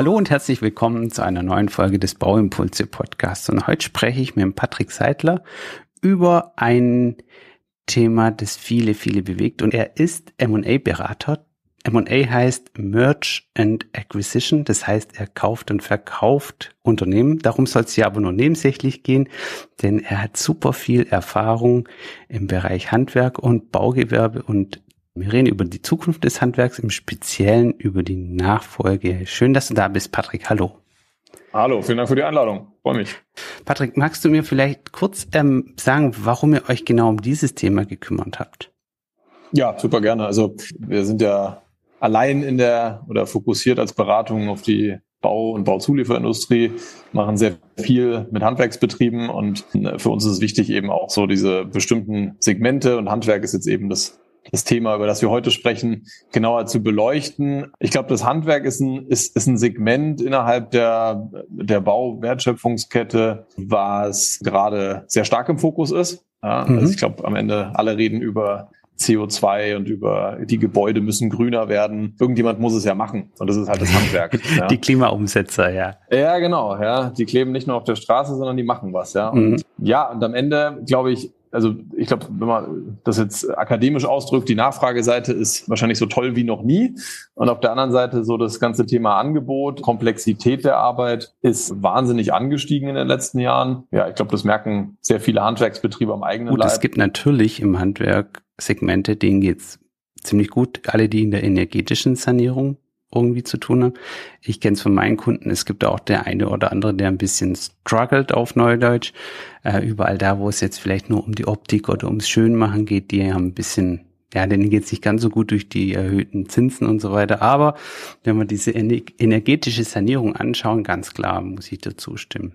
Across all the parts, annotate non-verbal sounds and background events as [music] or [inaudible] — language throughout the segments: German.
Hallo und herzlich willkommen zu einer neuen Folge des Bauimpulse Podcasts. Und heute spreche ich mit Patrick Seidler über ein Thema, das viele, viele bewegt. Und er ist M&A-Berater. M&A heißt Merge and Acquisition. Das heißt, er kauft und verkauft Unternehmen. Darum soll es ja aber nur nebensächlich gehen, denn er hat super viel Erfahrung im Bereich Handwerk und Baugewerbe und wir reden über die Zukunft des Handwerks, im Speziellen über die Nachfolge. Schön, dass du da bist, Patrick. Hallo. Hallo, vielen Dank für die Einladung. Freue mich. Patrick, magst du mir vielleicht kurz ähm, sagen, warum ihr euch genau um dieses Thema gekümmert habt? Ja, super gerne. Also wir sind ja allein in der oder fokussiert als Beratung auf die Bau- und Bauzulieferindustrie, machen sehr viel mit Handwerksbetrieben und äh, für uns ist es wichtig eben auch so diese bestimmten Segmente und Handwerk ist jetzt eben das das Thema, über das wir heute sprechen, genauer zu beleuchten. Ich glaube, das Handwerk ist ein, ist, ist ein Segment innerhalb der, der Bauwertschöpfungskette, was gerade sehr stark im Fokus ist. Ja, mhm. Also ich glaube, am Ende alle reden über CO2 und über die Gebäude müssen grüner werden. Irgendjemand muss es ja machen. Und das ist halt das Handwerk. [laughs] Ja. Die Klimaumsetzer, ja. Ja, genau, ja. Die kleben nicht nur auf der Straße, sondern die machen was, ja. Und mhm. ja, und am Ende, glaube ich, also ich glaube, wenn man das jetzt akademisch ausdrückt, die Nachfrageseite ist wahrscheinlich so toll wie noch nie. Und auf der anderen Seite so das ganze Thema Angebot, Komplexität der Arbeit ist wahnsinnig angestiegen in den letzten Jahren. Ja, ich glaube, das merken sehr viele Handwerksbetriebe am eigenen gut, Leib. Es gibt natürlich im Handwerk Segmente, denen geht's ziemlich gut. Alle, die in der energetischen Sanierung irgendwie zu tun haben. Ich kenne es von meinen Kunden. Es gibt auch der eine oder andere, der ein bisschen struggelt auf Neudeutsch. Äh, überall da, wo es jetzt vielleicht nur um die Optik oder ums Schönmachen geht, die haben ein bisschen, ja, denen geht es nicht ganz so gut durch die erhöhten Zinsen und so weiter. Aber wenn wir diese energetische Sanierung anschauen, ganz klar muss ich dazu stimmen.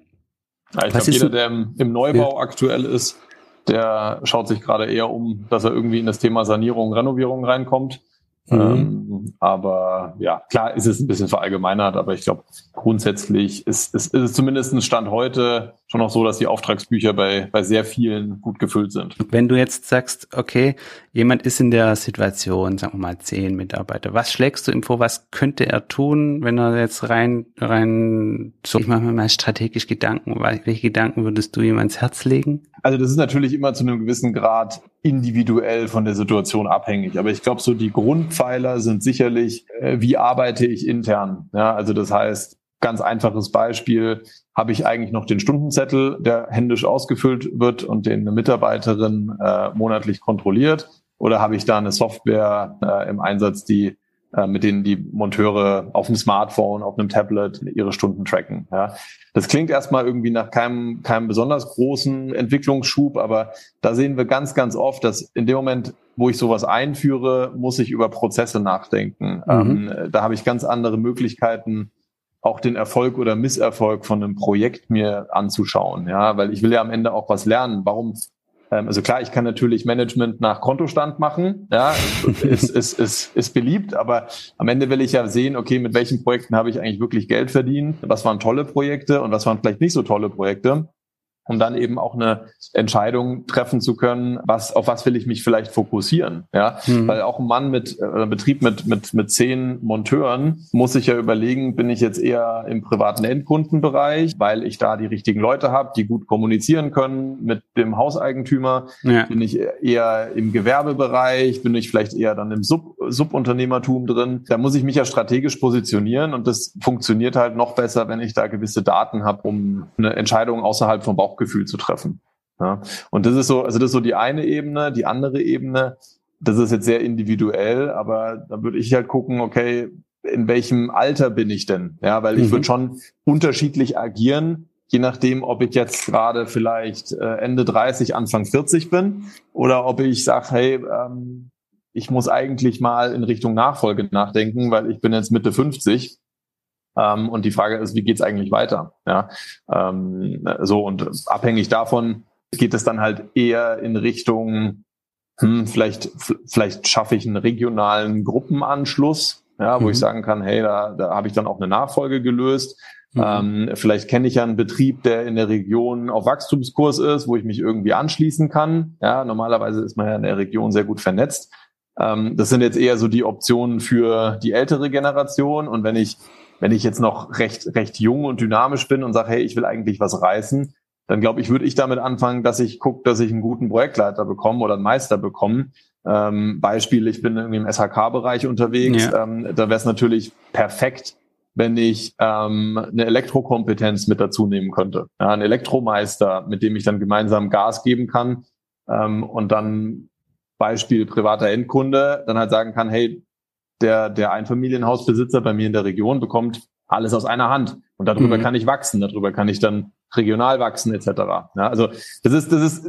Ja, ich glaube, jeder, der im, im Neubau ja. aktuell ist, der schaut sich gerade eher um, dass er irgendwie in das Thema Sanierung, Renovierung reinkommt. Mhm. Ähm, aber ja, klar ist es ein bisschen verallgemeinert, aber ich glaube, grundsätzlich ist, ist, ist es zumindest Stand heute schon noch so, dass die Auftragsbücher bei, bei sehr vielen gut gefüllt sind. Wenn du jetzt sagst, okay, jemand ist in der Situation, sagen wir mal zehn Mitarbeiter, was schlägst du ihm vor, was könnte er tun, wenn er jetzt rein, rein, so, ich mache mir mal strategisch Gedanken, welche Gedanken würdest du ihm ans Herz legen? Also das ist natürlich immer zu einem gewissen Grad individuell von der Situation abhängig, aber ich glaube, so die Grundpfeiler sind sicherlich, äh, wie arbeite ich intern? Ja, also das heißt, ganz einfaches Beispiel, habe ich eigentlich noch den Stundenzettel, der händisch ausgefüllt wird und den eine Mitarbeiterin äh, monatlich kontrolliert? Oder habe ich da eine Software äh, im Einsatz, die äh, mit denen die Monteure auf dem Smartphone, auf einem Tablet ihre Stunden tracken? Ja? Das klingt erstmal irgendwie nach keinem, keinem besonders großen Entwicklungsschub, aber da sehen wir ganz, ganz oft, dass in dem Moment, wo ich sowas einführe, muss ich über Prozesse nachdenken. Mhm. Ähm, da habe ich ganz andere Möglichkeiten, auch den Erfolg oder Misserfolg von einem Projekt mir anzuschauen, ja, weil ich will ja am Ende auch was lernen. Warum? Ähm, also klar, ich kann natürlich Management nach Kontostand machen, ja, ist, ist, ist, ist beliebt, aber am Ende will ich ja sehen, okay, mit welchen Projekten habe ich eigentlich wirklich Geld verdient? Was waren tolle Projekte und was waren vielleicht nicht so tolle Projekte? Um dann eben auch eine Entscheidung treffen zu können, was, auf was will ich mich vielleicht fokussieren, ja, mhm. weil auch ein Mann mit, äh, Betrieb mit, mit, mit zehn Monteuren muss sich ja überlegen, bin ich jetzt eher im privaten Endkundenbereich, weil ich da die richtigen Leute habe, die gut kommunizieren können mit dem Hauseigentümer, ja. bin ich eher im Gewerbebereich, bin ich vielleicht eher dann im Sub, Subunternehmertum drin, da muss ich mich ja strategisch positionieren und das funktioniert halt noch besser, wenn ich da gewisse Daten habe, um eine Entscheidung außerhalb vom Bauch Bauchgefühl zu treffen. Ja? Und das ist so, also das ist so die eine Ebene, die andere Ebene, das ist jetzt sehr individuell, aber da würde ich halt gucken, okay, in welchem Alter bin ich denn? Ja, weil ich mhm. würde schon unterschiedlich agieren, je nachdem, ob ich jetzt gerade vielleicht äh, Ende 30, Anfang 40 bin oder ob ich sage, hey, ähm, ich muss eigentlich mal in Richtung Nachfolge nachdenken, weil ich bin jetzt Mitte 50 ähm, und die Frage ist, wie geht's eigentlich weiter? Ja, ähm, so und abhängig davon geht es dann halt eher in Richtung, hm, vielleicht vielleicht schaffe ich einen regionalen Gruppenanschluss, ja, wo mhm. ich sagen kann, hey, da, da habe ich dann auch eine Nachfolge gelöst. Mhm. Ähm, vielleicht kenne ich ja einen Betrieb, der in der Region auf Wachstumskurs ist, wo ich mich irgendwie anschließen kann. Ja, normalerweise ist man ja in der Region sehr gut vernetzt. Ähm, das sind jetzt eher so die Optionen für die ältere Generation. Und wenn ich wenn ich jetzt noch recht, recht jung und dynamisch bin und sage, hey, ich will eigentlich was reißen, dann glaube ich, würde ich damit anfangen, dass ich gucke, dass ich einen guten Projektleiter bekomme oder einen Meister bekomme. Ähm, Beispiel, ich bin irgendwie im SHK-Bereich unterwegs. Ja. Ähm, da wäre es natürlich perfekt, wenn ich ähm, eine Elektrokompetenz mit dazu nehmen könnte. Ja, ein Elektromeister, mit dem ich dann gemeinsam Gas geben kann ähm, und dann Beispiel privater Endkunde dann halt sagen kann, hey, der, der Einfamilienhausbesitzer bei mir in der Region bekommt alles aus einer Hand und darüber mhm. kann ich wachsen, darüber kann ich dann regional wachsen etc. Ja, also das ist, das ist,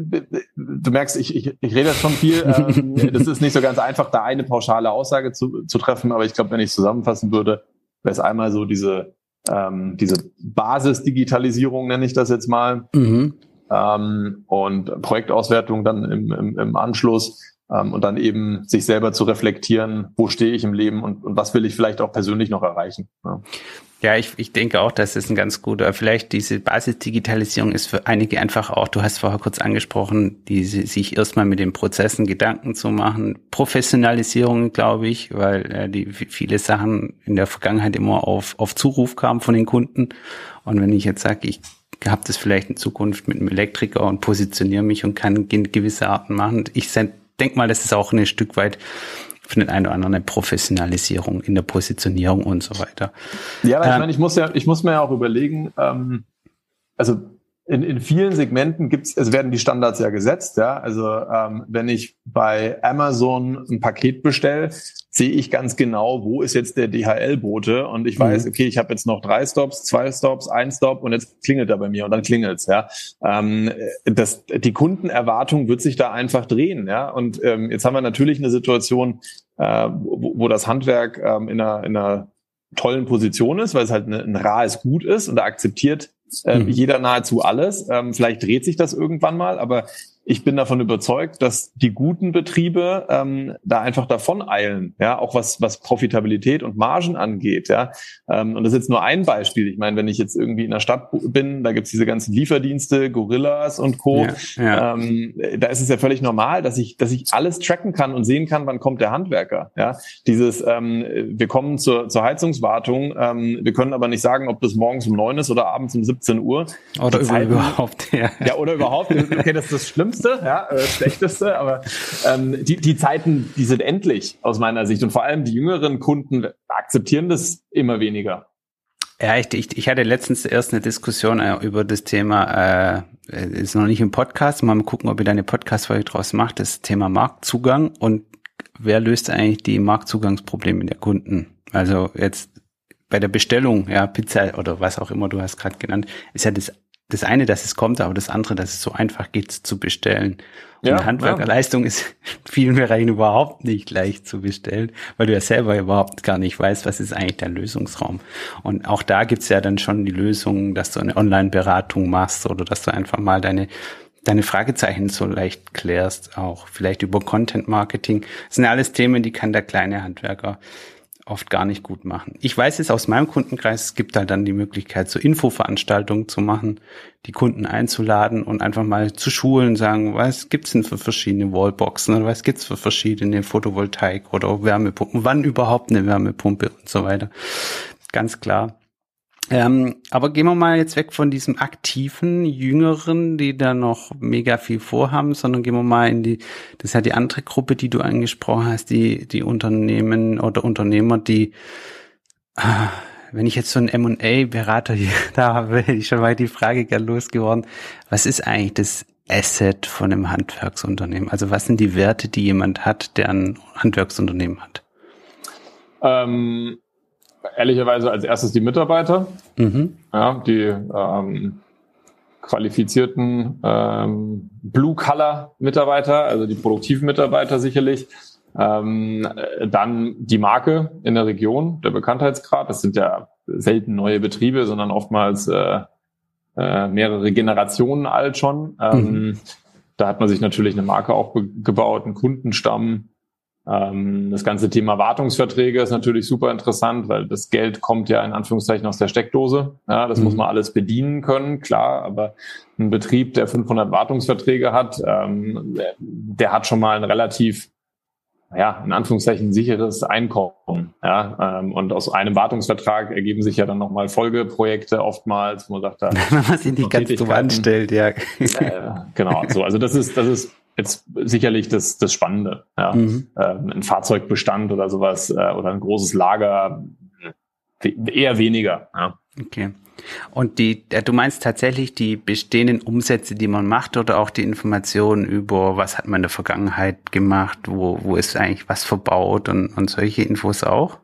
du merkst, ich, ich, ich rede jetzt schon viel. [laughs] Ähm, das ist nicht so ganz einfach, da eine pauschale Aussage zu, zu treffen, aber ich glaube, wenn ich zusammenfassen würde, wäre es einmal so diese ähm, diese Basisdigitalisierung nenne ich das jetzt mal mhm. ähm, und Projektauswertung dann im, im, im Anschluss und dann eben sich selber zu reflektieren, wo stehe ich im Leben und, und was will ich vielleicht auch persönlich noch erreichen. Ja. Ja, ich, ich denke auch, das ist ein ganz guter, vielleicht diese Basisdigitalisierung ist für einige einfach auch, du hast vorher kurz angesprochen, diese, sich erstmal mit den Prozessen Gedanken zu machen. Professionalisierung, glaube ich, weil äh, die viele Sachen in der Vergangenheit immer auf, auf Zuruf kamen von den Kunden. Und wenn ich jetzt sage, ich habe das vielleicht in Zukunft mit einem Elektriker und positioniere mich und kann gewisse Arten machen. Ich denke mal, das ist auch ein Stück weit für den einen oder anderen eine Professionalisierung in der Positionierung und so weiter. Ja, aber ähm, ich meine, ich muss ja, ich muss mir ja auch überlegen, ähm, also in, in vielen Segmenten gibt's, es werden die Standards ja gesetzt, ja. Also ähm, wenn ich bei Amazon ein Paket bestelle, sehe ich ganz genau, wo ist jetzt der DHL-Bote und ich weiß, mhm. okay, ich habe jetzt noch drei Stops, zwei Stops, ein Stop und jetzt klingelt er bei mir und dann klingelt's, ja. Ähm, das, die Kundenerwartung wird sich da einfach drehen, ja. Und ähm, jetzt haben wir natürlich eine Situation, äh, wo, wo das Handwerk ähm, in einer, in einer tollen Position ist, weil es halt ein rahes Gut ist und da akzeptiert äh, mhm. jeder nahezu alles. Ähm, vielleicht dreht sich das irgendwann mal, aber ich bin davon überzeugt, dass die guten Betriebe ähm, da einfach davon eilen, ja, auch was was Profitabilität und Margen angeht, ja. Ähm, und das ist jetzt nur ein Beispiel. Ich meine, wenn ich jetzt irgendwie in der Stadt bin, da gibt's diese ganzen Lieferdienste, Gorillas und Co. Ja, ja. Ähm, da ist es ja völlig normal, dass ich dass ich alles tracken kann und sehen kann, wann kommt der Handwerker, ja. Dieses ähm, wir kommen zur zur Heizungswartung, ähm, wir können aber nicht sagen, ob das morgens um neun ist oder abends um 17 Uhr. Oder Zeiten, überhaupt, ja. Ja, oder überhaupt. [laughs] Okay, das ist das Schlimmste Schlimmste, ja, äh, Schlechteste, aber ähm, die, die Zeiten, die sind endlich aus meiner Sicht. Und vor allem die jüngeren Kunden akzeptieren das immer weniger. Ja, ich, ich, ich hatte letztens erst eine Diskussion äh, über das Thema, äh, ist noch nicht im Podcast, mal gucken, ob ihr da eine Podcast-Folge draus macht, das Thema Marktzugang und wer löst eigentlich die Marktzugangsprobleme der Kunden? Also jetzt bei der Bestellung, ja, Pizza oder was auch immer du hast gerade genannt, ist ja das das eine, dass es kommt, aber das andere, dass es so einfach geht zu bestellen. Und ja, Handwerkerleistung ja. ist in [laughs] vielen Bereichen überhaupt nicht leicht zu bestellen, weil du ja selber überhaupt gar nicht weißt, was ist eigentlich dein Lösungsraum. Und auch da gibt's ja dann schon die Lösung, dass du eine Online-Beratung machst oder dass du einfach mal deine deine Fragezeichen so leicht klärst, auch vielleicht über Content Marketing. Das sind ja alles Themen, die kann der kleine Handwerker oft gar nicht gut machen. Ich weiß es aus meinem Kundenkreis, es gibt da dann die Möglichkeit, so Infoveranstaltungen zu machen, die Kunden einzuladen und einfach mal zu schulen, sagen, was gibt's denn für verschiedene Wallboxen oder was gibt's für verschiedene Photovoltaik oder Wärmepumpen, wann überhaupt eine Wärmepumpe und so weiter. Ganz klar. Ähm, aber gehen wir mal jetzt weg von diesem aktiven Jüngeren, die da noch mega viel vorhaben, sondern gehen wir mal in die, das ist ja die andere Gruppe, die du angesprochen hast, die, die Unternehmen oder Unternehmer, die, ah, wenn ich jetzt so einen M&A-Berater hier [laughs] da habe, ich schon mal die Frage gern losgeworden, was ist eigentlich das Asset von einem Handwerksunternehmen? Also was sind die Werte, die jemand hat, der ein Handwerksunternehmen hat? Ähm ehrlicherweise als erstes die Mitarbeiter, mhm. ja, die ähm, qualifizierten ähm, Blue-Color-Mitarbeiter, also die produktiven Mitarbeiter sicherlich. Ähm, dann die Marke in der Region, der Bekanntheitsgrad. Das sind ja selten neue Betriebe, sondern oftmals äh, äh, mehrere Generationen alt schon. Ähm, mhm. Da hat man sich natürlich eine Marke auch gebaut, einen Kundenstamm, das ganze Thema Wartungsverträge ist natürlich super interessant, weil das Geld kommt ja in Anführungszeichen aus der Steckdose. Ja, das mhm. muss man alles bedienen können, klar, aber ein Betrieb, der 500 Wartungsverträge hat, ähm, der hat schon mal ein relativ ja, in Anführungszeichen sicheres Einkommen. Ja, ähm, und aus einem Wartungsvertrag ergeben sich ja dann nochmal Folgeprojekte oftmals, wo man sagt, da [laughs] wenn man sich nicht ganz dumm anstellt, ja. Äh, genau, so. Also das ist, das ist jetzt sicherlich das, das Spannende. Ja. Mhm. Ähm, ein Fahrzeugbestand oder sowas äh, oder ein großes Lager eher weniger. Ja. Okay. Und die, äh, du meinst tatsächlich die bestehenden Umsätze, die man macht oder auch die Informationen über, was hat man in der Vergangenheit gemacht, wo, wo ist eigentlich was verbaut und, und solche Infos auch?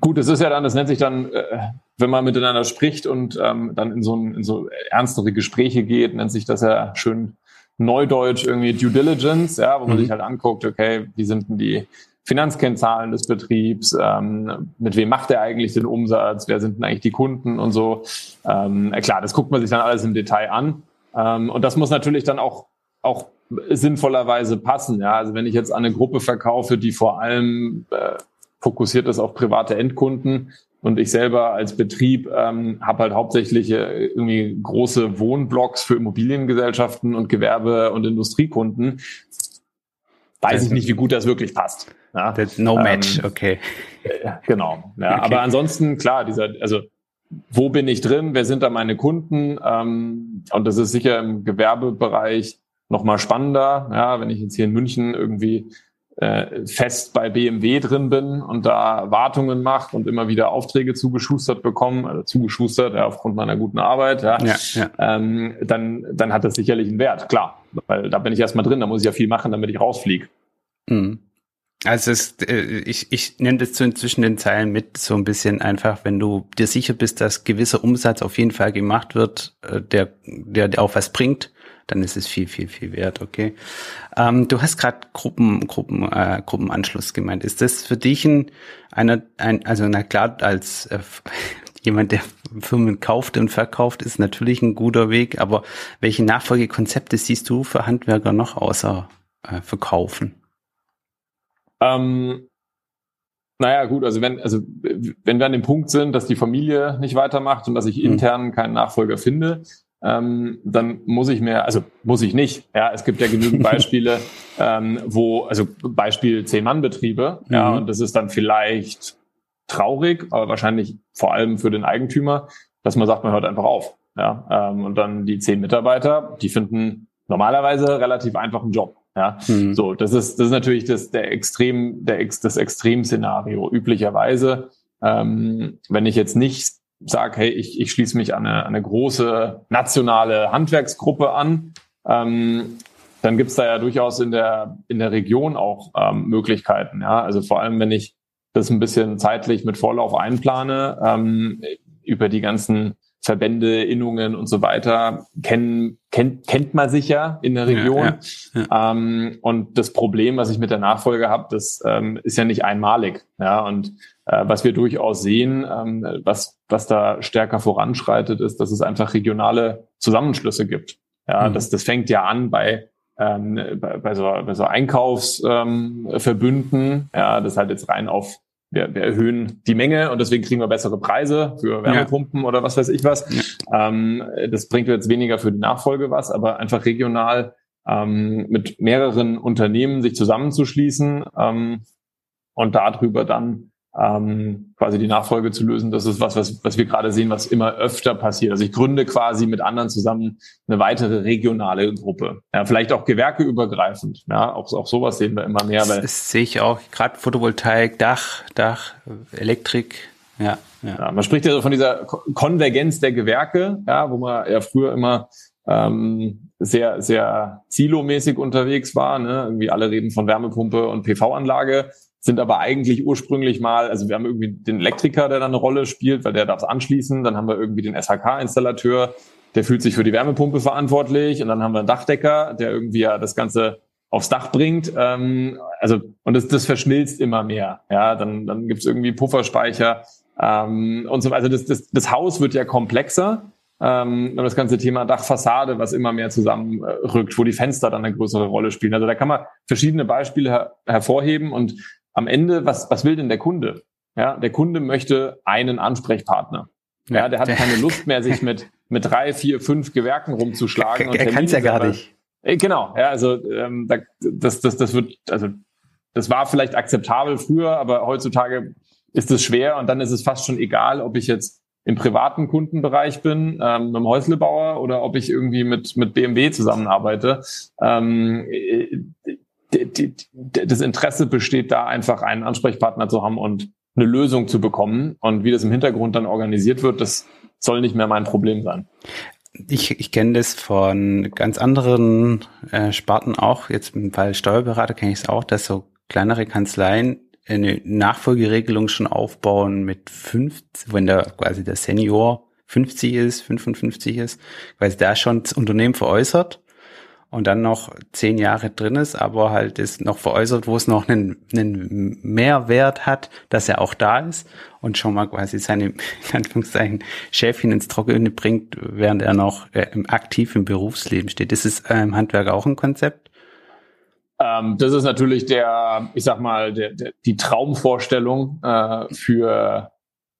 Gut, das ist ja dann, das nennt sich dann, äh, wenn man miteinander spricht und ähm, dann in so, ein, in so ernstere Gespräche geht, nennt sich das ja schön Neudeutsch irgendwie Due Diligence, ja, wo man mhm. sich halt anguckt, okay, wie sind denn die Finanzkennzahlen des Betriebs, ähm, mit wem macht er eigentlich den Umsatz, wer sind denn eigentlich die Kunden und so. Ähm, klar, das guckt man sich dann alles im Detail an. Ähm, und das muss natürlich dann auch, auch sinnvollerweise passen. Ja? Also wenn ich jetzt an eine Gruppe verkaufe, die vor allem äh, fokussiert ist auf private Endkunden, und ich selber als Betrieb ähm, habe halt hauptsächlich äh, irgendwie große Wohnblocks für Immobiliengesellschaften und Gewerbe- und Industriekunden. Weiß ich nicht, wie gut das wirklich passt. Ja? no match, ähm, okay. Äh, genau. Ja, okay. Aber ansonsten, klar, dieser, also wo bin ich drin, wer sind da meine Kunden? Ähm, und das ist sicher im Gewerbebereich nochmal spannender. Ja, wenn ich jetzt hier in München irgendwie äh, fest bei BMW drin bin und da Wartungen mache und immer wieder Aufträge zugeschustert bekomme, also zugeschustert ja, aufgrund meiner guten Arbeit, ja, ja, ja. Ähm, dann, dann hat das sicherlich einen Wert, klar. Weil da bin ich erstmal drin, da muss ich ja viel machen, damit ich rausfliege. Mhm. Also es, äh, ich, ich nenne das so inzwischen den Zeilen mit, so ein bisschen einfach, wenn du dir sicher bist, dass gewisser Umsatz auf jeden Fall gemacht wird, äh, der, der, der auch was bringt, dann ist es viel, viel, viel wert, okay. Ähm, du hast gerade Gruppen, Gruppen, äh, Gruppenanschluss gemeint. Ist das für dich ein, einer, ein, also na klar, als äh, [laughs] jemand, der Firmen kauft und verkauft, ist natürlich ein guter Weg, aber welche Nachfolgekonzepte siehst du für Handwerker noch außer äh, Verkaufen? Ähm, naja, gut, also wenn, also wenn wir an dem Punkt sind, dass die Familie nicht weitermacht und dass ich hm. intern keinen Nachfolger finde, ähm, dann muss ich mir, also muss ich nicht. Ja, es gibt ja genügend [laughs] Beispiele, ähm, wo, also Beispiel Zehn-Mann-Betriebe, mhm. ja, und das ist dann vielleicht traurig, aber wahrscheinlich vor allem für den Eigentümer, dass man sagt, man hört einfach auf. Ja, ähm, und dann die zehn Mitarbeiter, die finden normalerweise relativ einfachen Job. Ja, mhm. so, das ist, das ist natürlich das, der Extrem, der, das Extremszenario. Üblicherweise, ähm, wenn ich jetzt nicht sage, hey, ich, ich schließe mich an eine, eine große nationale Handwerksgruppe an, ähm, dann gibt's da ja durchaus in der, in der Region auch ähm, Möglichkeiten. Ja? Also vor allem, wenn ich das ein bisschen zeitlich mit Vorlauf einplane, ähm, über die ganzen Verbände, Innungen und so weiter kennen, kennt, kennt man sich ja in der Region. Ja, ja, ja. Ähm, und das Problem, was ich mit der Nachfolge habe, das ähm, ist ja nicht einmalig. Ja, und äh, was wir durchaus sehen, ähm, was, was da stärker voranschreitet, ist, dass es einfach regionale Zusammenschlüsse gibt. Ja, mhm. das, das fängt ja an bei ähm, bei, bei, so, bei so Einkaufsverbünden, ähm, ja, das halt jetzt rein auf wir, wir erhöhen die Menge und deswegen kriegen wir bessere Preise für Wärmepumpen ja. oder was weiß ich was. Ja. Ähm, das bringt jetzt weniger für die Nachfolge was, aber einfach regional ähm, mit mehreren Unternehmen sich zusammenzuschließen ähm, und darüber dann ähm, quasi die Nachfolge zu lösen. Das ist was, was, was wir gerade sehen, was immer öfter passiert. Also ich gründe quasi mit anderen zusammen eine weitere regionale Gruppe. Ja, vielleicht auch gewerkeübergreifend. Ja, auch, auch sowas sehen wir immer mehr. Weil das, das sehe ich auch. Gerade Photovoltaik, Dach, Dach, Elektrik. Ja, ja. ja, man spricht ja so von dieser Konvergenz der Gewerke, ja, wo man ja früher immer ähm, sehr, sehr silomäßig unterwegs war. Ne? Irgendwie alle reden von Wärmepumpe und PV-Anlage sind aber eigentlich ursprünglich mal, also wir haben irgendwie den Elektriker, der da eine Rolle spielt, weil der darf es anschließen, dann haben wir irgendwie den SHK-Installateur, der fühlt sich für die Wärmepumpe verantwortlich und dann haben wir einen Dachdecker, der irgendwie ja das Ganze aufs Dach bringt. Ähm, also und das, das verschmilzt immer mehr. Ja, dann dann gibt's irgendwie Pufferspeicher ähm, und so. Also das, das, das Haus wird ja komplexer. Ähm, und das ganze Thema Dachfassade, was immer mehr zusammenrückt, wo die Fenster dann eine größere Rolle spielen. Also da kann man verschiedene Beispiele her hervorheben und am Ende, was, was will denn der Kunde? Ja, der Kunde möchte einen Ansprechpartner. Ja, der hat keine Lust mehr, sich mit, mit drei, vier, fünf Gewerken rumzuschlagen. Er kann es ja gar nicht. Äh, genau, ja, also ähm, da, das, das, das wird, also das war vielleicht akzeptabel früher, aber heutzutage ist es schwer und dann ist es fast schon egal, ob ich jetzt im privaten Kundenbereich bin, ähm, mit einem Häuslebauer oder ob ich irgendwie mit, mit BMW zusammenarbeite. Ähm, das Interesse besteht da einfach, einen Ansprechpartner zu haben und eine Lösung zu bekommen. Und wie das im Hintergrund dann organisiert wird, das soll nicht mehr mein Problem sein. Ich, ich kenne das von ganz anderen äh, Sparten auch. Jetzt Fall Steuerberater kenne ich es auch, dass so kleinere Kanzleien eine Nachfolgeregelung schon aufbauen mit 50, wenn da quasi der Senior 50 ist, 55 ist, weil da schon das Unternehmen veräußert und dann noch zehn Jahre drin ist, aber halt ist noch veräußert, wo es noch einen, einen Mehrwert hat, dass er auch da ist und schon mal quasi seine, [laughs] in Anführungszeichen, Schäfchen ins Trockene bringt, während er noch äh, aktiv im Berufsleben steht. Ist es äh, im Handwerk auch ein Konzept? Ähm, das ist natürlich der, ich sag mal, der, der, die Traumvorstellung äh, für,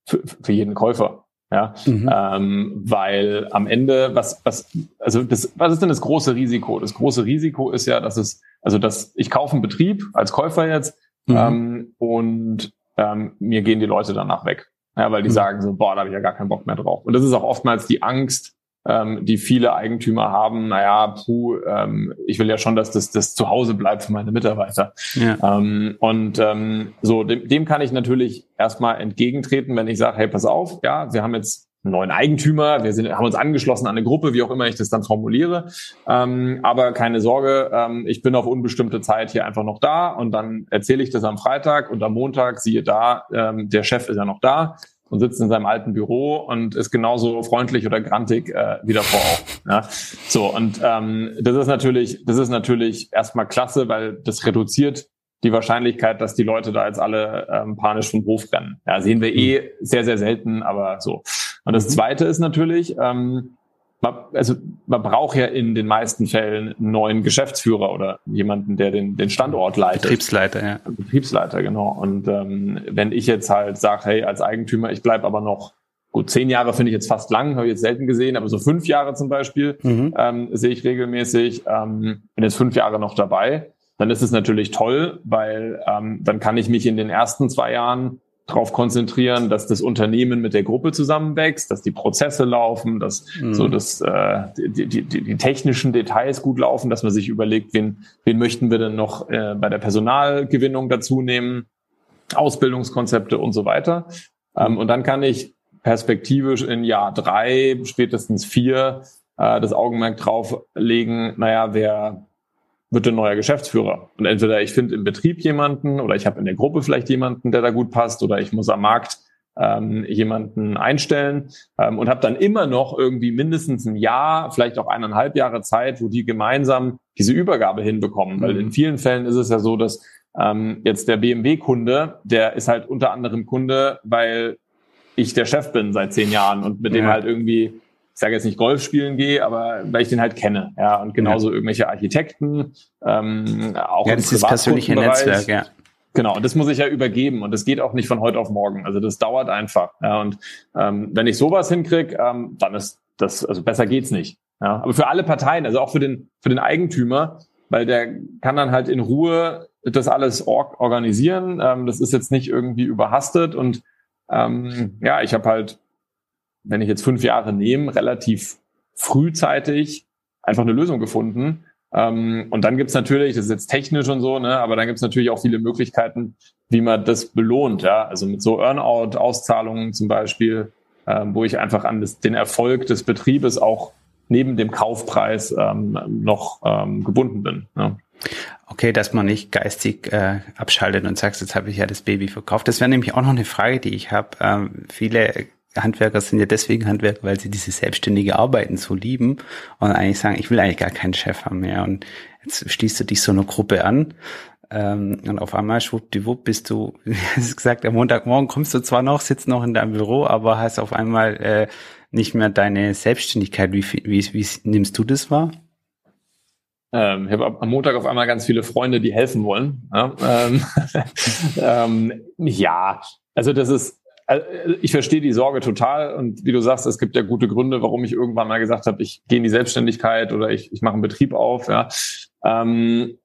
für, für jeden Käufer. Ja, mhm. ähm, weil am Ende, was, was, also das, was ist denn das große Risiko? Das große Risiko ist ja, dass es, also dass ich kaufe einen Betrieb als Käufer jetzt mhm. ähm, und ähm, mir gehen die Leute danach weg. Ja, weil die mhm. sagen so, boah, da habe ich ja gar keinen Bock mehr drauf. Und das ist auch oftmals die Angst, ähm, die viele Eigentümer haben, naja, puh, ähm, ich will ja schon, dass das, das zu Hause bleibt für meine Mitarbeiter. Ja. Ähm, und ähm, so, dem, dem kann ich natürlich erstmal entgegentreten, wenn ich sage, hey, pass auf, ja, wir haben jetzt einen neuen Eigentümer, wir sind, haben uns angeschlossen an eine Gruppe, wie auch immer ich das dann formuliere. Ähm, aber keine Sorge, ähm, ich bin auf unbestimmte Zeit hier einfach noch da und dann erzähle ich das am Freitag und am Montag, siehe da, ähm, der Chef ist ja noch da und sitzt in seinem alten Büro und ist genauso freundlich oder grantig äh, wie davor auch. Ja? So, und ähm, das ist natürlich, das ist natürlich erstmal klasse, weil das reduziert die Wahrscheinlichkeit, dass die Leute da jetzt alle ähm, panisch vom Hof rennen. Ja, sehen wir eh sehr, sehr selten, aber so. Und das zweite ist natürlich, ähm, man, also man braucht ja in den meisten Fällen einen neuen Geschäftsführer oder jemanden, der den, den Standort leitet. Betriebsleiter, ja. Betriebsleiter, genau. Und ähm, wenn ich jetzt halt sage, hey, als Eigentümer, ich bleib aber noch gut, zehn Jahre finde ich jetzt fast lang, habe ich jetzt selten gesehen, aber so fünf Jahre zum Beispiel mhm. ähm, sehe ich regelmäßig, ähm, bin jetzt fünf Jahre noch dabei, dann ist es natürlich toll, weil ähm, dann kann ich mich in den ersten zwei Jahren darauf konzentrieren, dass das Unternehmen mit der Gruppe zusammenwächst, dass die Prozesse laufen, dass mhm. so dass äh, die, die, die, technischen Details gut laufen, dass man sich überlegt, wen, wen möchten wir denn noch äh, bei der Personalgewinnung dazu nehmen, Ausbildungskonzepte und so weiter. Ähm, und dann kann ich perspektivisch in Jahr drei, spätestens vier, äh, das Augenmerk drauf legen, naja, wer wird ein neuer Geschäftsführer. Und entweder ich finde im Betrieb jemanden oder ich habe in der Gruppe vielleicht jemanden, der da gut passt oder ich muss am Markt ähm, jemanden einstellen ähm, und habe dann immer noch irgendwie mindestens ein Jahr, vielleicht auch eineinhalb Jahre Zeit, wo die gemeinsam diese Übergabe hinbekommen. Mhm. Weil in vielen Fällen ist es ja so, dass ähm, jetzt der BMW-Kunde, der ist halt unter anderem Kunde, weil ich der Chef bin seit zehn Jahren und mit ja. dem halt irgendwie ich sage jetzt nicht Golf spielen gehe, aber weil ich den halt kenne. Ja, und genauso ja. irgendwelche Architekten, ähm, auch ja, das ist persönliche Netzwerk, ja. Genau, und das muss ich ja übergeben und das geht auch nicht von heute auf morgen. Also das dauert einfach. Ja, und ähm, wenn ich sowas hinkriege, ähm, dann ist das, also besser geht's nicht. Ja, aber für alle Parteien, also auch für den, für den Eigentümer, weil der kann dann halt in Ruhe das alles org organisieren. Ähm, das ist jetzt nicht irgendwie überhastet und ähm, ja, ich habe halt wenn ich jetzt fünf Jahre nehme, relativ frühzeitig einfach eine Lösung gefunden. Ähm, und dann gibt's natürlich, das ist jetzt technisch und so, ne, aber dann gibt's natürlich auch viele Möglichkeiten, wie man das belohnt, ja. Also mit so Earnout-Auszahlungen zum Beispiel, ähm, wo ich einfach an das, den Erfolg des Betriebes auch neben dem Kaufpreis ähm, noch ähm, gebunden bin. Ja. Okay, dass man nicht geistig äh, abschaltet und sagt, jetzt habe ich ja das Baby verkauft. Das wäre nämlich auch noch eine Frage, die ich habe. Ähm, viele Handwerker sind ja deswegen Handwerker, weil sie diese selbstständige Arbeiten so lieben und eigentlich sagen, ich will eigentlich gar keinen Chef haben mehr. Und jetzt stießt du dich so einer Gruppe an ähm, und auf einmal schwuppdiwupp bist du, [laughs] wie hast gesagt, am Montagmorgen kommst du zwar noch, sitzt noch in deinem Büro, aber hast auf einmal äh, nicht mehr deine Selbstständigkeit. Wie, wie, wie nimmst du das wahr? Ähm, ich habe am Montag auf einmal ganz viele Freunde, die helfen wollen. Ja, ähm, [laughs] ähm, ja also das ist also, ich verstehe die Sorge total und wie du sagst, es gibt ja gute Gründe, warum ich irgendwann mal gesagt habe, ich gehe in die Selbstständigkeit oder ich, ich mache einen Betrieb auf. Ja. Ähm,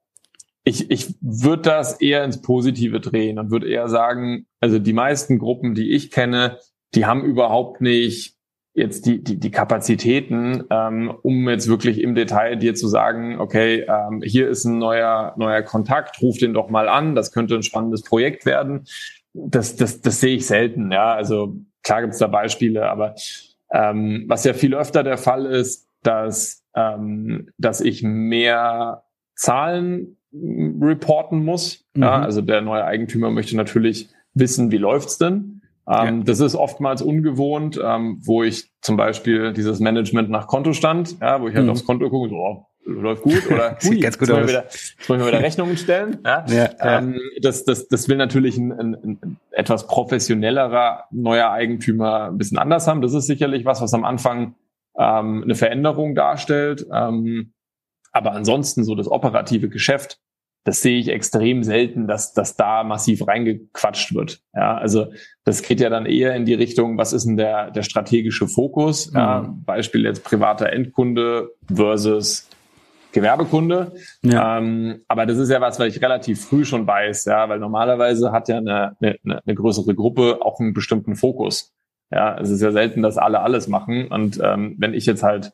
ich, ich würde das eher ins Positive drehen und würde eher sagen, also die meisten Gruppen, die ich kenne, die haben überhaupt nicht jetzt die, die, die Kapazitäten, ähm, um jetzt wirklich im Detail dir zu sagen, okay, ähm, hier ist ein neuer, neuer Kontakt, ruf den doch mal an, das könnte ein spannendes Projekt werden. Das, das, das sehe ich selten, ja. Also klar gibt es da Beispiele, aber ähm, was ja viel öfter der Fall ist, dass, ähm, dass ich mehr Zahlen reporten muss. Mhm. Ja, also der neue Eigentümer möchte natürlich wissen, wie läuft's denn? Ähm, ja. Das ist oftmals ungewohnt, ähm, wo ich zum Beispiel dieses Management nach Kontostand, ja, wo ich halt mhm. aufs Konto gucke, so, oh, läuft gut oder [laughs] hui, ganz gut jetzt, wieder, jetzt wollen wir wieder Rechnungen stellen. Ja? Ja, ähm, das, das, das will natürlich ein, ein, ein etwas professionellerer neuer Eigentümer ein bisschen anders haben. Das ist sicherlich was, was am Anfang ähm, eine Veränderung darstellt. Ähm, aber ansonsten so das operative Geschäft, das sehe ich extrem selten, dass, dass da massiv reingequatscht wird. Ja, also das geht ja dann eher in die Richtung, was ist denn der, der strategische Fokus? Mhm. Ja, Beispiel jetzt privater Endkunde versus Gewerbekunde. Ja. Ähm, aber das ist ja was, was ich relativ früh schon weiß, ja, weil normalerweise hat ja eine, eine, eine größere Gruppe auch einen bestimmten Fokus. Ja, es ist ja selten, dass alle alles machen. Und ähm, wenn ich jetzt halt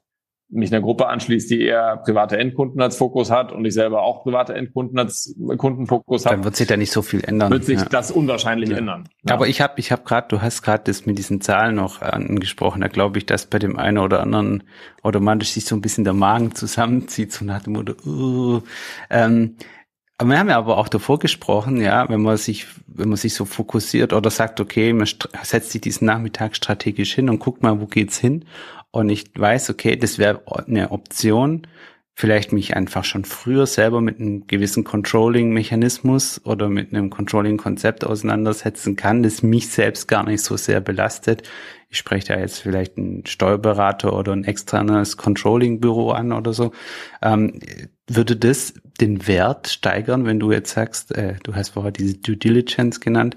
mich einer Gruppe anschließt, die eher private Endkunden als Fokus hat und ich selber auch private Endkunden als Kundenfokus habe, dann wird sich da nicht so viel ändern. Wird sich ja. das unwahrscheinlich ja. ändern. Ja. Aber ich habe, ich habe gerade, du hast gerade das mit diesen Zahlen noch angesprochen. Da glaube ich, dass bei dem einen oder anderen automatisch sich so ein bisschen der Magen zusammenzieht, so nach dem Motto. Uh, ähm, aber wir haben ja aber auch davor gesprochen, ja, wenn man sich, wenn man sich so fokussiert oder sagt, okay, man setzt sich diesen Nachmittag strategisch hin und guckt mal, wo geht's hin und ich weiß, okay, das wäre eine Option, vielleicht mich einfach schon früher selber mit einem gewissen Controlling-Mechanismus oder mit einem Controlling-Konzept auseinandersetzen kann, das mich selbst gar nicht so sehr belastet. Ich spreche da jetzt vielleicht einen Steuerberater oder ein externes Controlling-Büro an oder so. Ähm, würde das den Wert steigern, wenn du jetzt sagst, äh, du hast vorher diese Due Diligence genannt?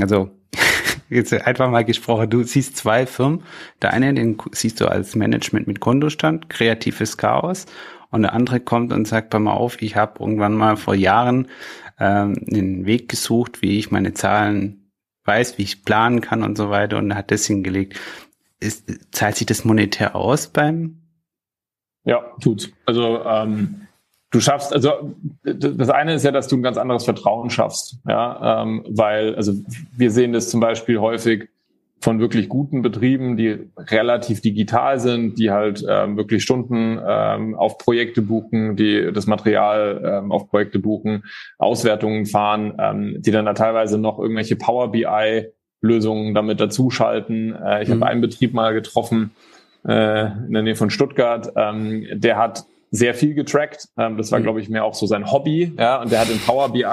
Also [laughs] jetzt einfach mal gesprochen, du siehst zwei Firmen. Der eine, den siehst du als Management mit Kontostand, kreatives Chaos. Und der andere kommt und sagt, pass mal auf, ich habe irgendwann mal vor Jahren ähm, einen Weg gesucht, wie ich meine Zahlen weiß, wie ich planen kann und so weiter und hat das hingelegt. Ist, zahlt sich das monetär aus beim? Ja, tut's. Also ähm, du schaffst, also das eine ist ja, dass du ein ganz anderes Vertrauen schaffst, ja, ähm, weil, also wir sehen das zum Beispiel häufig von wirklich guten Betrieben, die relativ digital sind, die halt ähm, wirklich Stunden ähm, auf Projekte buchen, die das Material ähm, auf Projekte buchen, Auswertungen fahren, ähm, die dann da teilweise noch irgendwelche Power BI Lösungen damit dazuschalten. Äh, ich mhm. habe einen Betrieb mal getroffen äh, in der Nähe von Stuttgart, ähm, der hat sehr viel getrackt. Ähm, das war, mhm. glaube ich, mehr auch so sein Hobby. Ja, und der hat in Power BI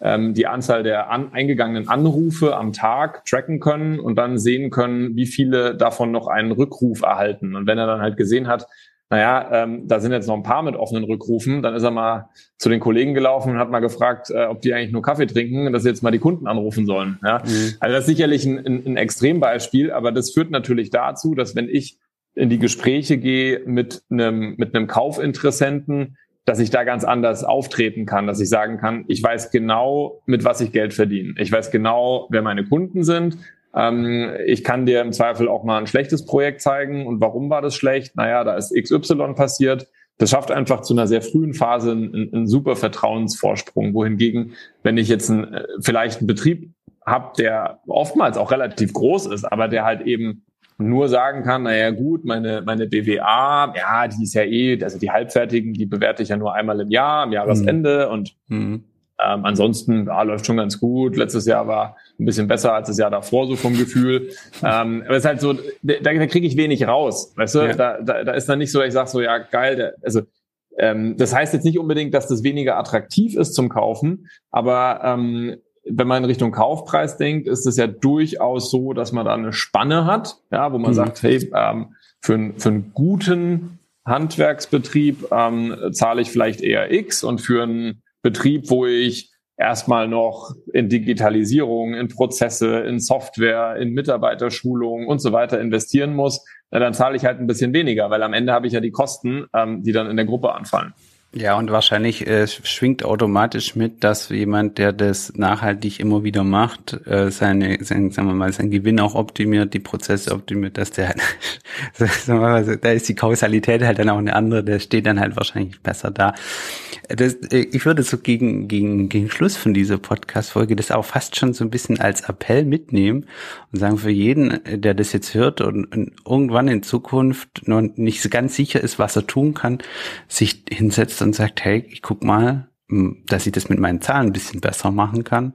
ähm, die Anzahl der an, eingegangenen Anrufe am Tag tracken können und dann sehen können, wie viele davon noch einen Rückruf erhalten. Und wenn er dann halt gesehen hat, naja, ähm, da sind jetzt noch ein paar mit offenen Rückrufen, dann ist er mal zu den Kollegen gelaufen und hat mal gefragt, äh, ob die eigentlich nur Kaffee trinken, dass sie jetzt mal die Kunden anrufen sollen. Ja? Mhm. Also das ist sicherlich ein, ein, ein Extrembeispiel, aber das führt natürlich dazu, dass wenn ich in die Gespräche gehe mit einem, mit einem Kaufinteressenten, dass ich da ganz anders auftreten kann, dass ich sagen kann, ich weiß genau, mit was ich Geld verdiene. Ich weiß genau, wer meine Kunden sind. Ähm, ich kann dir im Zweifel auch mal ein schlechtes Projekt zeigen. Und warum war das schlecht? Naja, da ist XY passiert. Das schafft einfach zu einer sehr frühen Phase einen, einen super Vertrauensvorsprung. Wohingegen, wenn ich jetzt einen, vielleicht einen Betrieb habe, der oftmals auch relativ groß ist, aber der halt eben nur sagen kann, naja gut, meine, meine BWA, ja, die ist ja eh, also die halbfertigen, die bewerte ich ja nur einmal im Jahr, am Jahresende mhm. und mhm. Ähm, ansonsten ja, läuft schon ganz gut. Letztes Jahr war ein bisschen besser als das Jahr davor, so vom Gefühl. ähm, aber es ist halt so, da, da kriege ich wenig raus. Weißt du, ja. da, da, da ist dann nicht so, ich sage so, ja, geil, der, also ähm, das heißt jetzt nicht unbedingt, dass das weniger attraktiv ist zum Kaufen, aber ähm, wenn man in Richtung Kaufpreis denkt, ist es ja durchaus so, dass man da eine Spanne hat, ja, wo man mhm. sagt, hey, ähm, für, für einen guten Handwerksbetrieb ähm, zahle ich vielleicht eher X und für einen Betrieb, wo ich erstmal noch in Digitalisierung, in Prozesse, in Software, in Mitarbeiterschulung und so weiter investieren muss, dann zahle ich halt ein bisschen weniger, weil am Ende habe ich ja die Kosten, ähm, die dann in der Gruppe anfallen. Ja, und wahrscheinlich äh, schwingt automatisch mit, dass jemand, der das nachhaltig immer wieder macht, äh, seine, sein, sagen wir mal, seinen Gewinn auch optimiert, die Prozesse optimiert, dass der, [laughs] sagen wir mal, da ist die Kausalität halt dann auch eine andere, der steht dann halt wahrscheinlich besser da. Das, äh, ich würde so gegen, gegen, gegen Schluss von dieser Podcast-Folge das auch fast schon so ein bisschen als Appell mitnehmen und sagen für jeden, der das jetzt hört und, und irgendwann in Zukunft noch nicht ganz sicher ist, was er tun kann, sich hinsetzt und sagt, hey, ich guck mal, dass ich das mit meinen Zahlen ein bisschen besser machen kann.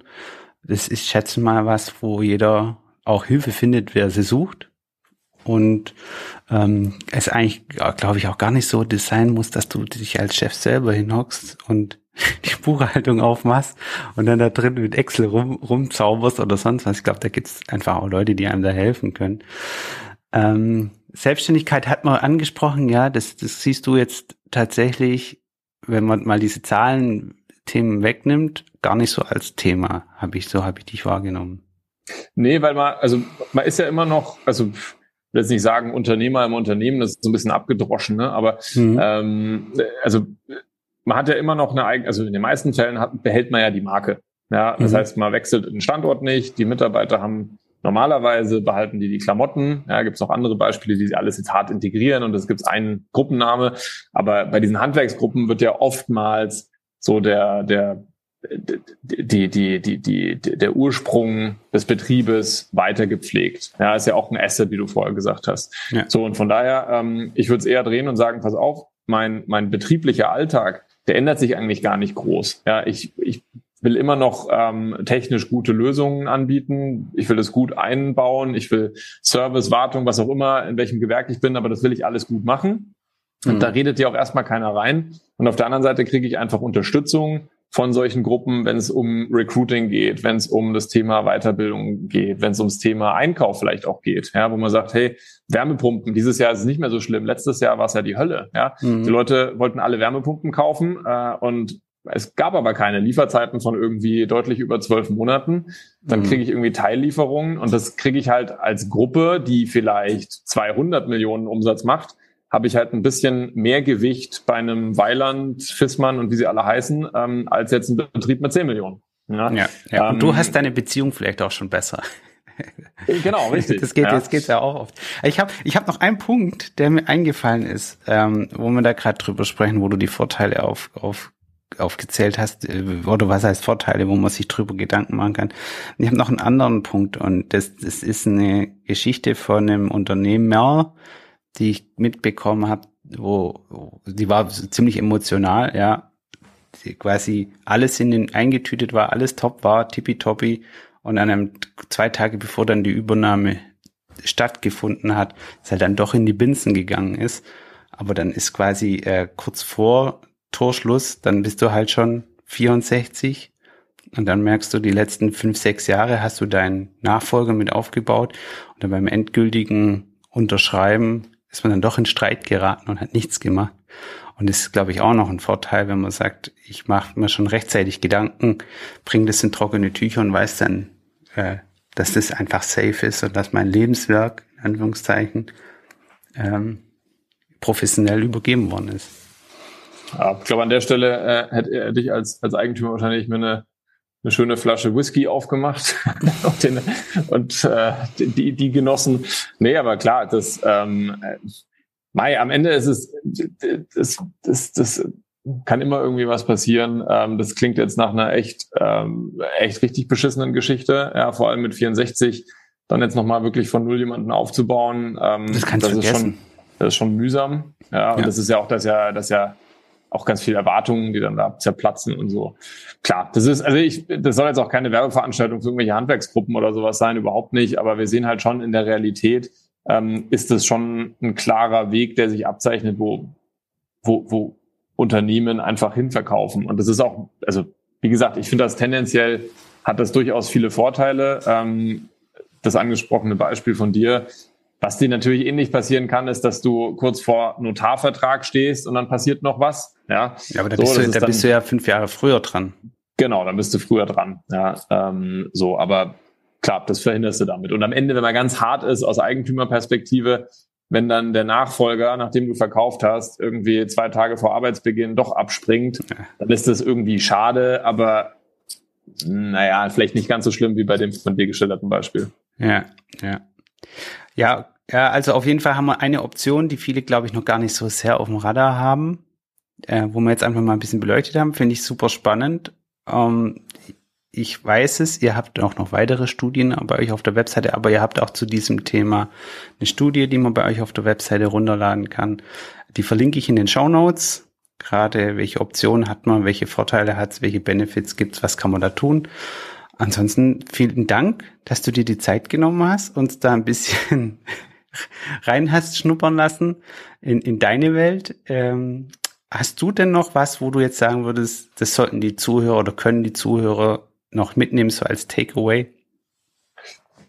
Das ist, schätze mal, was, wo jeder auch Hilfe findet, wer sie sucht. Und ähm, es eigentlich, glaube ich, auch gar nicht so sein muss, dass du dich als Chef selber hinhockst und [laughs] die Buchhaltung aufmachst und dann da drin mit Excel rum, rumzauberst oder sonst was. Ich glaube, da gibt's einfach auch Leute, die einem da helfen können. Ähm, Selbstständigkeit hat man angesprochen, ja, das, das siehst du jetzt tatsächlich wenn man mal diese Zahlen-Themen wegnimmt, gar nicht so als Thema, habe ich so habe ich dich wahrgenommen. Nee, weil man, also man ist ja immer noch, also ich will jetzt nicht sagen Unternehmer im Unternehmen, das ist so ein bisschen abgedroschen, ne? aber mhm. ähm, also man hat ja immer noch eine eigene, also in den meisten Fällen hat, behält man ja die Marke. Ja, das mhm. heißt, man wechselt den Standort nicht, die Mitarbeiter haben Normalerweise behalten die die Klamotten. Ja, gibt es noch andere Beispiele, die sie alles jetzt hart integrieren und es gibt einen Gruppenname. Aber bei diesen Handwerksgruppen wird ja oftmals so der der die, die, die, die, der Ursprung des Betriebes weiter gepflegt. Ja, ist ja auch ein Asset, wie du vorher gesagt hast. Ja. So, und von daher, ähm, ich würde es eher drehen und sagen, pass auf, mein, mein betrieblicher Alltag, der ändert sich eigentlich gar nicht groß. Ja, ich, ich will immer noch ähm, technisch gute Lösungen anbieten. Ich will das gut einbauen. Ich will Service, Wartung, was auch immer, in welchem Gewerk ich bin, aber das will ich alles gut machen. Und mhm. da redet ja auch erstmal keiner rein. Und auf der anderen Seite kriege ich einfach Unterstützung von solchen Gruppen, wenn es um Recruiting geht, wenn es um das Thema Weiterbildung geht, wenn es ums Thema Einkauf vielleicht auch geht, ja, wo man sagt, hey, Wärmepumpen, dieses Jahr ist es nicht mehr so schlimm. Letztes Jahr war es ja die Hölle. Ja, mhm. die Leute wollten alle Wärmepumpen kaufen äh, und es gab aber keine Lieferzeiten von irgendwie deutlich über zwölf Monaten. Dann mhm. kriege ich irgendwie Teillieferungen und das kriege ich halt als Gruppe, die vielleicht 200 Millionen Umsatz macht, habe ich halt ein bisschen mehr Gewicht bei einem Weiland, Fissmann und wie sie alle heißen, ähm, als jetzt ein Betrieb mit 10 Millionen. Ja, ja, ja. Ähm, und du hast deine Beziehung vielleicht auch schon besser. Genau, richtig. [laughs] Das geht, ja. das geht ja auch oft. Ich habe ich hab noch einen Punkt, der mir eingefallen ist, ähm, wo wir da gerade drüber sprechen, wo du die Vorteile auf, auf aufgezählt hast, äh, oder was heißt Vorteile, wo man sich drüber Gedanken machen kann. Ich habe noch einen anderen Punkt und das, das ist eine Geschichte von einem Unternehmer, die ich mitbekommen habe, wo die war ziemlich emotional, ja, die quasi alles in den eingetütet war, alles top war, tippitoppi und an einem zwei Tage bevor dann die Übernahme stattgefunden hat, es halt dann doch in die Binsen gegangen ist. Aber dann ist quasi äh, kurz vor Torschluss, dann bist du halt schon 64 und dann merkst du, die letzten fünf, sechs Jahre hast du deinen Nachfolger mit aufgebaut und dann beim endgültigen Unterschreiben ist man dann doch in Streit geraten und hat nichts gemacht. Und das ist, glaube ich, auch noch ein Vorteil, wenn man sagt, ich mache mir schon rechtzeitig Gedanken, bringe das in trockene Tücher und weiß dann, äh, dass das einfach safe ist und dass mein Lebenswerk, in Anführungszeichen, ähm, professionell übergeben worden ist. Ja, ich glaube, an der Stelle äh, hätte er dich als, als Eigentümer wahrscheinlich mir eine, eine schöne Flasche Whisky aufgemacht [laughs] und, den, und äh, die, die genossen. Nee, aber klar, das ähm, Mai, am Ende ist es das, das, das kann immer irgendwie was passieren. Ähm, das klingt jetzt nach einer echt, ähm, echt richtig beschissenen Geschichte. Ja, vor allem mit 64 dann jetzt nochmal wirklich von null jemanden aufzubauen. Ähm, das kannst du vergessen. Ist schon, das ist schon mühsam. Ja, und ja. das ist ja auch das ja, das ja auch ganz viele Erwartungen, die dann da zerplatzen und so. Klar, das ist, also ich, das soll jetzt auch keine Werbeveranstaltung für irgendwelche Handwerksgruppen oder sowas sein, überhaupt nicht, aber wir sehen halt schon in der Realität, ähm, ist es schon ein klarer Weg, der sich abzeichnet, wo, wo, wo Unternehmen einfach hinverkaufen. Und das ist auch, also wie gesagt, ich finde das tendenziell hat das durchaus viele Vorteile. Ähm, das angesprochene Beispiel von dir, was dir natürlich ähnlich passieren kann, ist, dass du kurz vor Notarvertrag stehst und dann passiert noch was. Ja, ja aber da, so, bist, du, da dann, bist du ja fünf Jahre früher dran. Genau, dann bist du früher dran. Ja, ähm, so, aber klar, das verhinderst du damit. Und am Ende, wenn man ganz hart ist aus Eigentümerperspektive, wenn dann der Nachfolger, nachdem du verkauft hast, irgendwie zwei Tage vor Arbeitsbeginn doch abspringt, dann ist das irgendwie schade, aber naja, vielleicht nicht ganz so schlimm wie bei dem von dir geschilderten Beispiel. Ja, ja. Ja, ja, also auf jeden Fall haben wir eine Option, die viele, glaube ich, noch gar nicht so sehr auf dem Radar haben, äh, wo wir jetzt einfach mal ein bisschen beleuchtet haben, finde ich super spannend. Ähm, ich weiß es, ihr habt auch noch weitere Studien bei euch auf der Webseite, aber ihr habt auch zu diesem Thema eine Studie, die man bei euch auf der Webseite runterladen kann. Die verlinke ich in den Show Notes. Gerade welche Optionen hat man, welche Vorteile hat es, welche Benefits gibt es, was kann man da tun. Ansonsten vielen Dank, dass du dir die Zeit genommen hast, uns da ein bisschen [laughs] rein hast schnuppern lassen in, in deine Welt. Ähm, hast du denn noch was, wo du jetzt sagen würdest, das sollten die Zuhörer oder können die Zuhörer noch mitnehmen, so als Takeaway?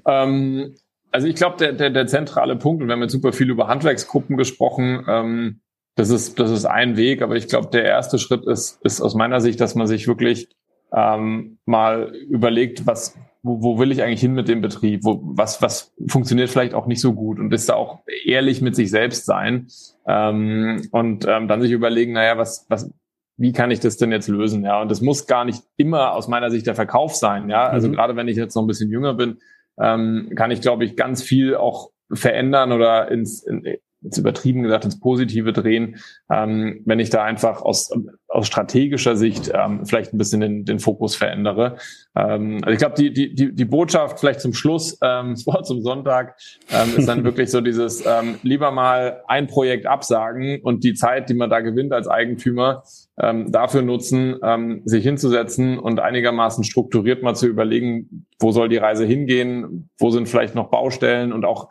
Ähm, also ich glaube, der, der, der zentrale Punkt, und wir haben jetzt super viel über Handwerksgruppen gesprochen, ähm, das ist, das ist ein Weg, aber ich glaube, der erste Schritt ist, ist aus meiner Sicht, dass man sich wirklich ähm, mal überlegt, was, wo, wo will ich eigentlich hin mit dem Betrieb? Wo, was, was funktioniert vielleicht auch nicht so gut? Und ist da auch ehrlich mit sich selbst sein ähm, und ähm, dann sich überlegen, naja, was, was, wie kann ich das denn jetzt lösen? Ja, und das muss gar nicht immer aus meiner Sicht der Verkauf sein. Ja, also mhm. gerade wenn ich jetzt noch ein bisschen jünger bin, ähm, kann ich, glaube ich, ganz viel auch verändern oder ins, in, jetzt übertrieben gesagt ins Positive drehen, ähm, wenn ich da einfach aus, aus strategischer Sicht ähm, vielleicht ein bisschen den, den Fokus verändere. Ähm, also ich glaube, die, die, die, die Botschaft vielleicht zum Schluss, ähm, [laughs] vor zum Sonntag, ähm, ist dann wirklich so dieses ähm, lieber mal ein Projekt absagen und die Zeit, die man da gewinnt als Eigentümer, ähm, dafür nutzen, ähm, sich hinzusetzen und einigermaßen strukturiert mal zu überlegen, wo soll die Reise hingehen, wo sind vielleicht noch Baustellen und auch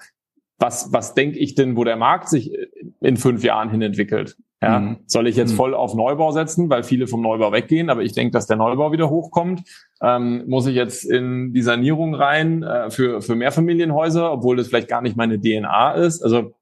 was, was denke ich denn, wo der Markt sich in fünf Jahren hin entwickelt? Ja, mhm. Soll ich jetzt mhm. voll auf Neubau setzen, weil viele vom Neubau weggehen, aber ich denke, dass der Neubau wieder hochkommt? Ähm, muss ich jetzt in die Sanierung rein äh, für, für Mehrfamilienhäuser, obwohl das vielleicht gar nicht meine DNA ist? Also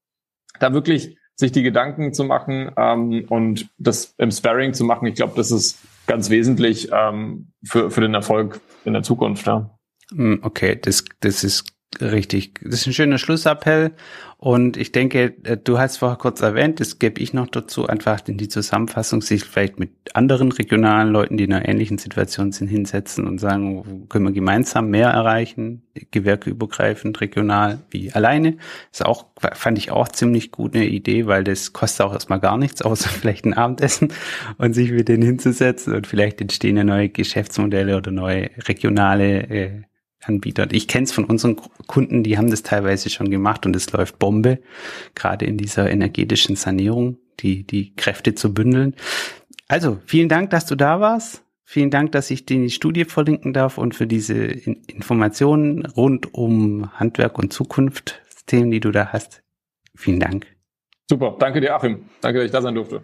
da wirklich sich die Gedanken zu machen ähm, und das im Sparring zu machen, ich glaube, das ist ganz wesentlich ähm, für, für den Erfolg in der Zukunft. Ja. Hm, okay, das, das ist Richtig, das ist ein schöner Schlussappell und ich denke, äh, du hast vorher kurz erwähnt, das gebe ich noch dazu, einfach in die Zusammenfassung, sich vielleicht mit anderen regionalen Leuten, die in einer ähnlichen Situation sind, hinsetzen und sagen, können wir gemeinsam mehr erreichen, gewerkeübergreifend, regional, wie alleine. Ist auch, fand ich auch ziemlich gut eine Idee, weil das kostet auch erstmal gar nichts, außer [laughs] vielleicht ein Abendessen und sich mit denen hinzusetzen und vielleicht entstehen ja neue Geschäftsmodelle oder neue regionale äh, Anbieter. Ich kenne es von unseren Kunden, die haben das teilweise schon gemacht und es läuft Bombe, gerade in dieser energetischen Sanierung, die, die Kräfte zu bündeln. Also, vielen Dank, dass du da warst. Vielen Dank, dass ich die Studie verlinken darf und für diese Informationen rund um Handwerk und Zukunftsthemen, die du da hast. Vielen Dank. Super, danke dir, Achim. Danke, dass ich da sein durfte.